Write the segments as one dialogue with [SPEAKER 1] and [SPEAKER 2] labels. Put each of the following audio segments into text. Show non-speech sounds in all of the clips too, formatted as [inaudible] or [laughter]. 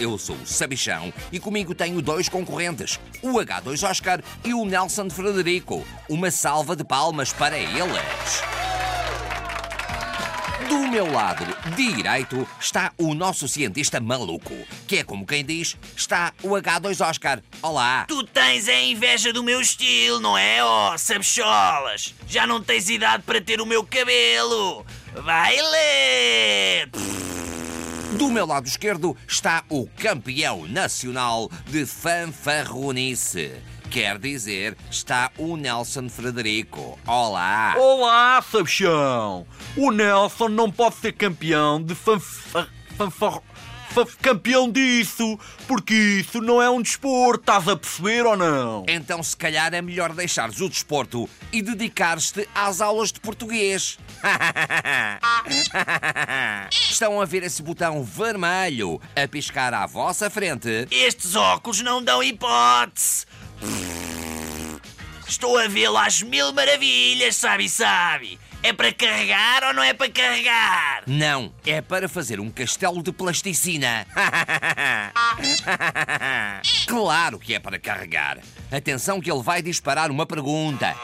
[SPEAKER 1] Eu sou o Sabichão e comigo tenho dois concorrentes, o H2 Oscar e o Nelson Frederico. Uma salva de palmas para eles. Do meu lado direito está o nosso cientista maluco, que é como quem diz, está o H2 Oscar. Olá!
[SPEAKER 2] Tu tens a inveja do meu estilo, não é? Oh, sabicholas! Já não tens idade para ter o meu cabelo! Vai ler!
[SPEAKER 1] Do meu lado esquerdo está o campeão nacional de fanfarronice. Quer dizer, está o Nelson Frederico. Olá!
[SPEAKER 3] Olá, Sabichão! O Nelson não pode ser campeão de fanfar... fanfar... campeão disso, porque isso não é um desporto, estás a perceber ou não?
[SPEAKER 1] Então, se calhar, é melhor deixares o desporto e dedicar-te às aulas de português. [laughs] Estão a ver esse botão vermelho a piscar à vossa frente?
[SPEAKER 2] Estes óculos não dão hipótese! Estou a vê-lo às mil maravilhas, sabe, sabe? É para carregar ou não é para carregar?
[SPEAKER 1] Não, é para fazer um castelo de plasticina. [laughs] claro que é para carregar. Atenção que ele vai disparar uma pergunta.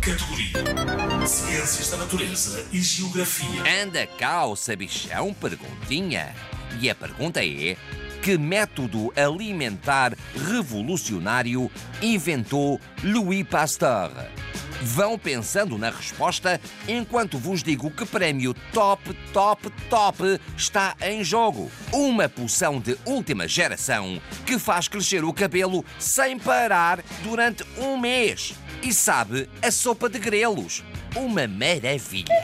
[SPEAKER 4] Categoria: Ciências da Natureza e Geografia.
[SPEAKER 1] Anda cá, o sabichão, perguntinha. E a pergunta é: que método alimentar revolucionário inventou Louis Pasteur? Vão pensando na resposta enquanto vos digo que prémio top, top, top está em jogo. Uma poção de última geração que faz crescer o cabelo sem parar durante um mês. E sabe, a sopa de grelos. Uma maravilha.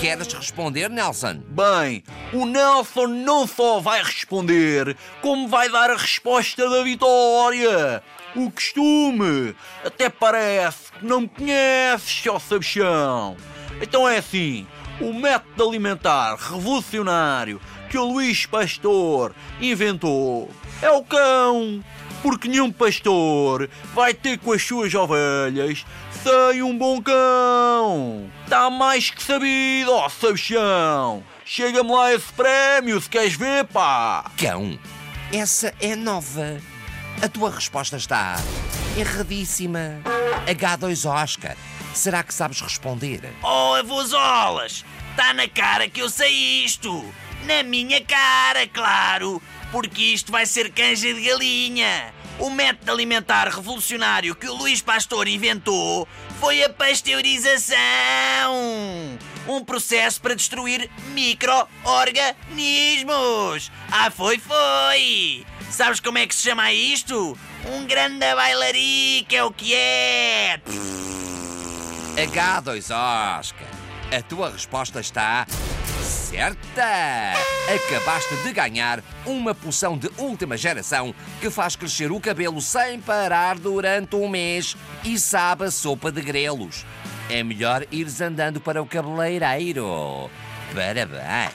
[SPEAKER 1] Queres responder, Nelson?
[SPEAKER 3] Bem, o Nelson não só vai responder, como vai dar a resposta da vitória. O costume. Até parece que não me conheces, ó Sabichão. Então é assim, o método alimentar revolucionário que o Luís Pastor inventou é o cão. Porque nenhum pastor vai ter com as suas ovelhas sem um bom cão. Está mais que sabido, ó Sabichão. Chega-me lá esse prémio se queres ver, pá.
[SPEAKER 1] Cão, essa é nova. A tua resposta está erradíssima. H2 Oscar. Será que sabes responder?
[SPEAKER 2] Oh, avôzolas! Está na cara que eu sei isto! Na minha cara, claro! Porque isto vai ser canja de galinha! O método alimentar revolucionário que o Luís Pastor inventou foi a pasteurização! Um processo para destruir micro-organismos! Ah, foi, foi! Sabes como é que se chama isto? Um grande bailarico é o que é!
[SPEAKER 1] H2 Oscar. A tua resposta está certa. Acabaste de ganhar uma poção de última geração que faz crescer o cabelo sem parar durante um mês e sabe a sopa de grelos. É melhor ires andando para o cabeleireiro. Parabéns.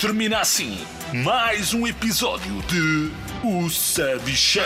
[SPEAKER 4] Termina assim mais um episódio de O Sabichão.